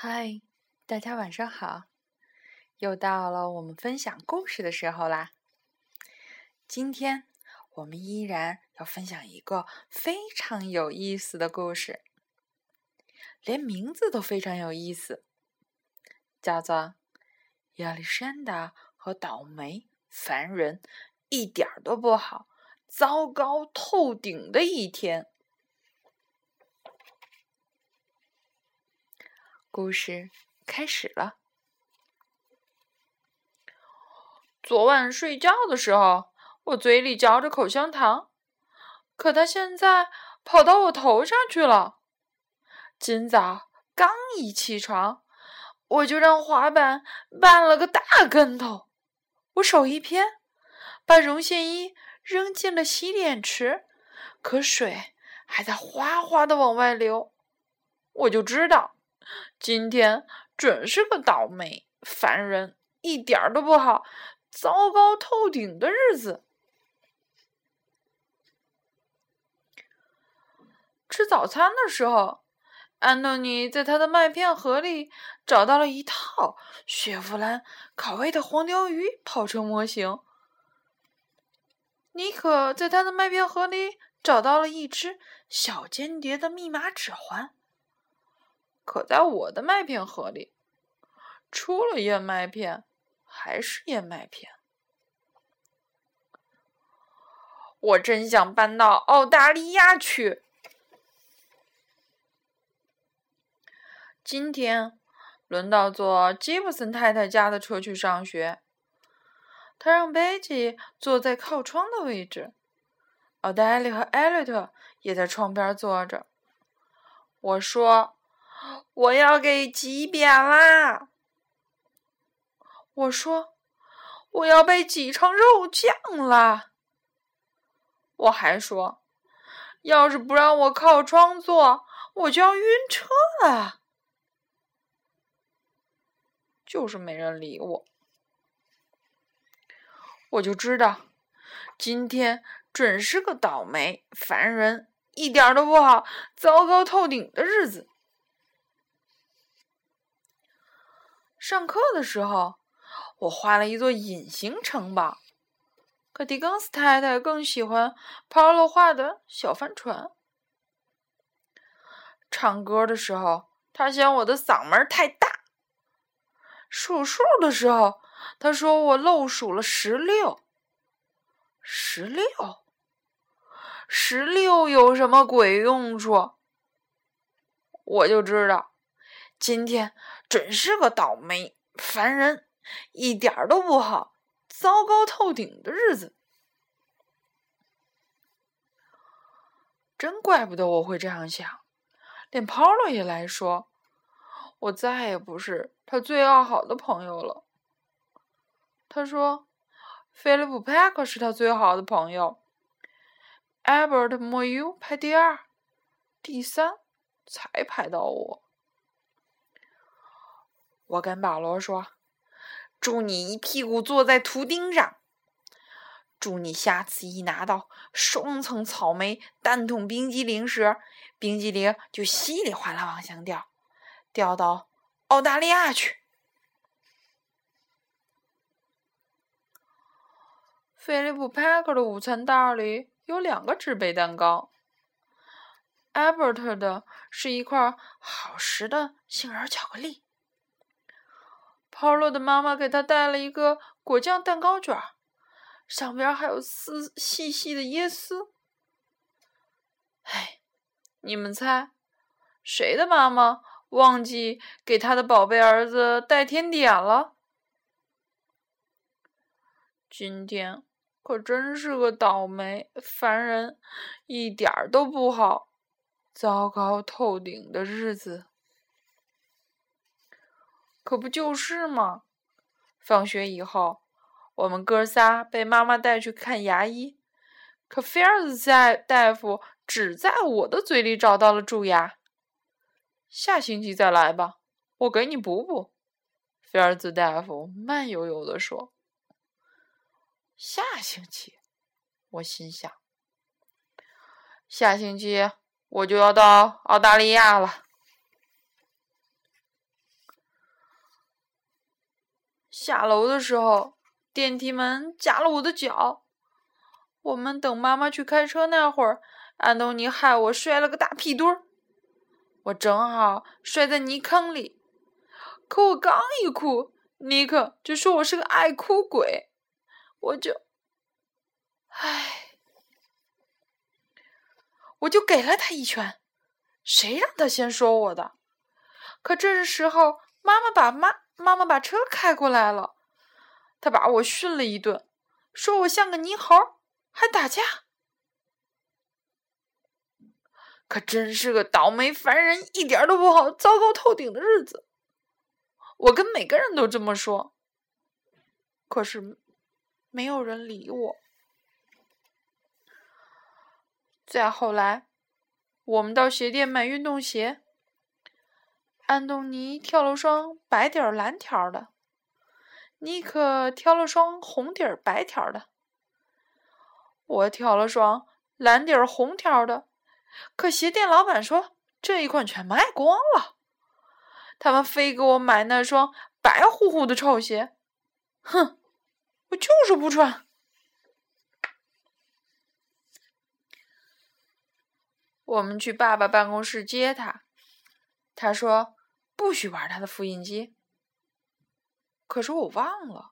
嗨，大家晚上好！又到了我们分享故事的时候啦。今天我们依然要分享一个非常有意思的故事，连名字都非常有意思，叫做《亚历山大和倒霉烦人一点都不好，糟糕透顶的一天》。故事开始了。昨晚睡觉的时候，我嘴里嚼着口香糖，可它现在跑到我头上去了。今早刚一起床，我就让滑板绊了个大跟头，我手一偏，把绒线衣扔进了洗脸池，可水还在哗哗的往外流，我就知道。今天准是个倒霉、烦人、一点儿都不好、糟糕透顶的日子。吃早餐的时候，安东尼在他的麦片盒里找到了一套雪佛兰烤味的黄鲷鱼跑车模型。尼可在他的麦片盒里找到了一只小间谍的密码指环。可在我的麦片盒里，除了燕麦片，还是燕麦片。我真想搬到澳大利亚去。今天轮到坐吉布森太太家的车去上学。他让贝吉坐在靠窗的位置，奥黛丽和艾略特也在窗边坐着。我说。我要给挤扁啦！我说，我要被挤成肉酱啦！我还说，要是不让我靠窗坐，我就要晕车了。就是没人理我，我就知道，今天准是个倒霉、烦人、一点都不好、糟糕透顶的日子。上课的时候，我画了一座隐形城堡，可狄更斯太太更喜欢 Paul 画的小帆船。唱歌的时候，他嫌我的嗓门太大；数数的时候，他说我漏数了十六。十六，十六有什么鬼用处？我就知道。今天准是个倒霉、烦人、一点儿都不好、糟糕透顶的日子。真怪不得我会这样想，连 Paul 也来说，我再也不是他最要好的朋友了。他说，菲利普·派克是他最好的朋友，Albert m o u 排第二，第三才排到我。我跟保罗说：“祝你一屁股坐在图钉上，祝你下次一拿到双层草莓蛋筒冰激凌时，冰激凌就稀里哗啦往下掉，掉到澳大利亚去。”菲利普·派克的午餐袋里有两个纸杯蛋糕，Albert 的是一块好食的杏仁巧克力。泡洛的妈妈给他带了一个果酱蛋糕卷，上边还有丝细细的椰丝。哎，你们猜，谁的妈妈忘记给他的宝贝儿子带甜点了？今天可真是个倒霉、烦人、一点儿都不好、糟糕透顶的日子。可不就是吗？放学以后，我们哥仨被妈妈带去看牙医，可菲尔兹在大夫只在我的嘴里找到了蛀牙。下星期再来吧，我给你补补。”菲尔兹大夫慢悠悠地说。“下星期？”我心想，“下星期我就要到澳大利亚了。”下楼的时候，电梯门夹了我的脚。我们等妈妈去开车那会儿，安东尼害我摔了个大屁墩儿，我正好摔在泥坑里。可我刚一哭，尼克就说我是个爱哭鬼，我就，唉，我就给了他一拳。谁让他先说我的？可这时候，妈妈把妈妈妈把车开过来了，他把我训了一顿，说我像个泥猴，还打架。可真是个倒霉烦人，一点都不好，糟糕透顶的日子。我跟每个人都这么说，可是没有人理我。再后来，我们到鞋店买运动鞋。安东尼挑了双白底儿蓝条的，尼克挑了双红底儿白条的，我挑了双蓝底儿红条的。可鞋店老板说这一款全卖光了，他们非给我买那双白乎乎的臭鞋。哼，我就是不穿。我们去爸爸办公室接他，他说。不许玩他的复印机。可是我忘了，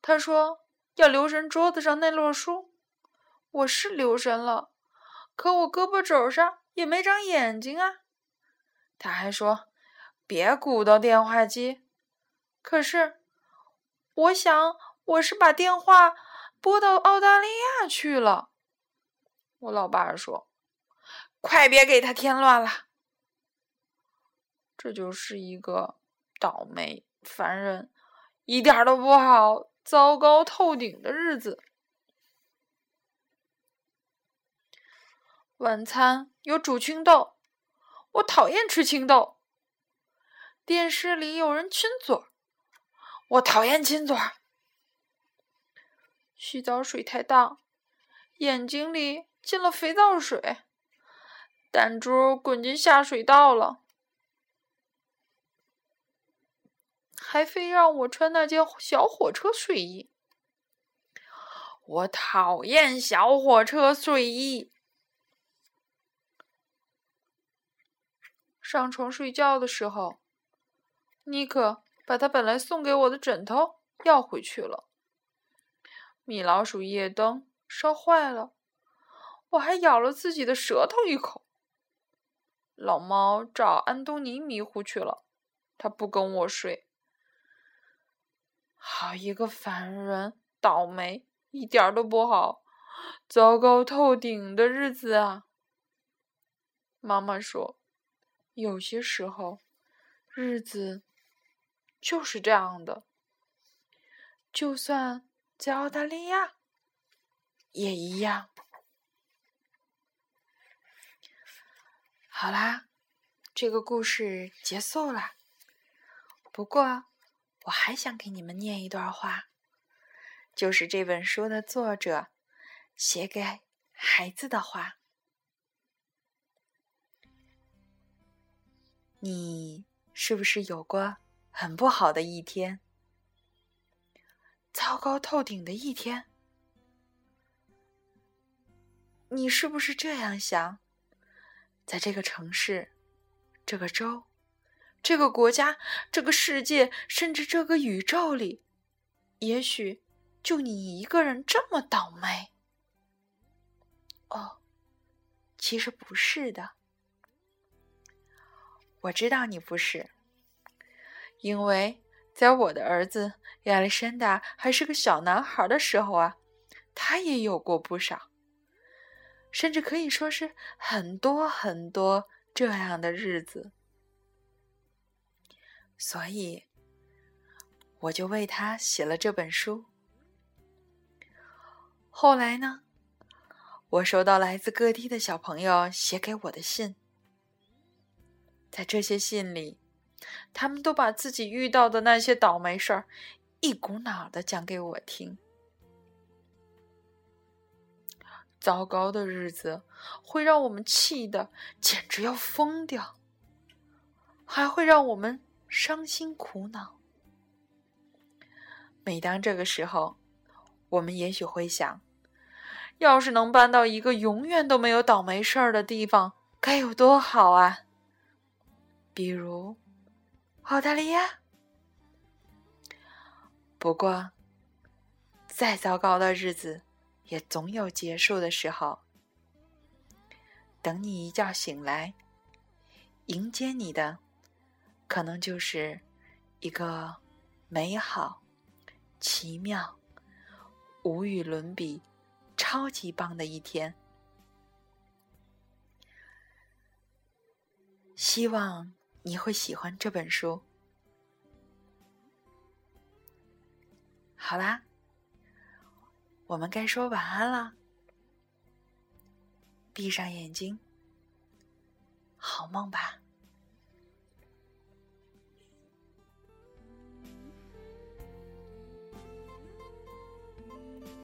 他说要留神桌子上那摞书。我是留神了，可我胳膊肘上也没长眼睛啊。他还说别鼓捣电话机。可是我想我是把电话拨到澳大利亚去了。我老爸说：“快别给他添乱了。”这就是一个倒霉、烦人、一点都不好、糟糕透顶的日子。晚餐有煮青豆，我讨厌吃青豆。电视里有人亲嘴，我讨厌亲嘴。洗澡水太大，眼睛里进了肥皂水，弹珠滚进下水道了。还非让我穿那件小火车睡衣，我讨厌小火车睡衣。上床睡觉的时候，尼克把他本来送给我的枕头要回去了。米老鼠夜灯烧坏了，我还咬了自己的舌头一口。老猫找安东尼迷糊去了，他不跟我睡。好一个烦人、倒霉，一点都不好，糟糕透顶的日子啊！妈妈说，有些时候，日子就是这样的，就算在澳大利亚也一样。好啦，这个故事结束了。不过。我还想给你们念一段话，就是这本书的作者写给孩子的话。你是不是有过很不好的一天？糟糕透顶的一天？你是不是这样想？在这个城市，这个州？这个国家、这个世界，甚至这个宇宙里，也许就你一个人这么倒霉。哦，其实不是的，我知道你不是，因为在我的儿子亚历山大还是个小男孩的时候啊，他也有过不少，甚至可以说是很多很多这样的日子。所以，我就为他写了这本书。后来呢，我收到来自各地的小朋友写给我的信，在这些信里，他们都把自己遇到的那些倒霉事儿一股脑的讲给我听。糟糕的日子会让我们气的简直要疯掉，还会让我们。伤心苦恼，每当这个时候，我们也许会想：要是能搬到一个永远都没有倒霉事儿的地方，该有多好啊！比如澳大利亚。不过，再糟糕的日子也总有结束的时候。等你一觉醒来，迎接你的，可能就是一个美好、奇妙、无与伦比、超级棒的一天。希望你会喜欢这本书。好啦，我们该说晚安了。闭上眼睛，好梦吧。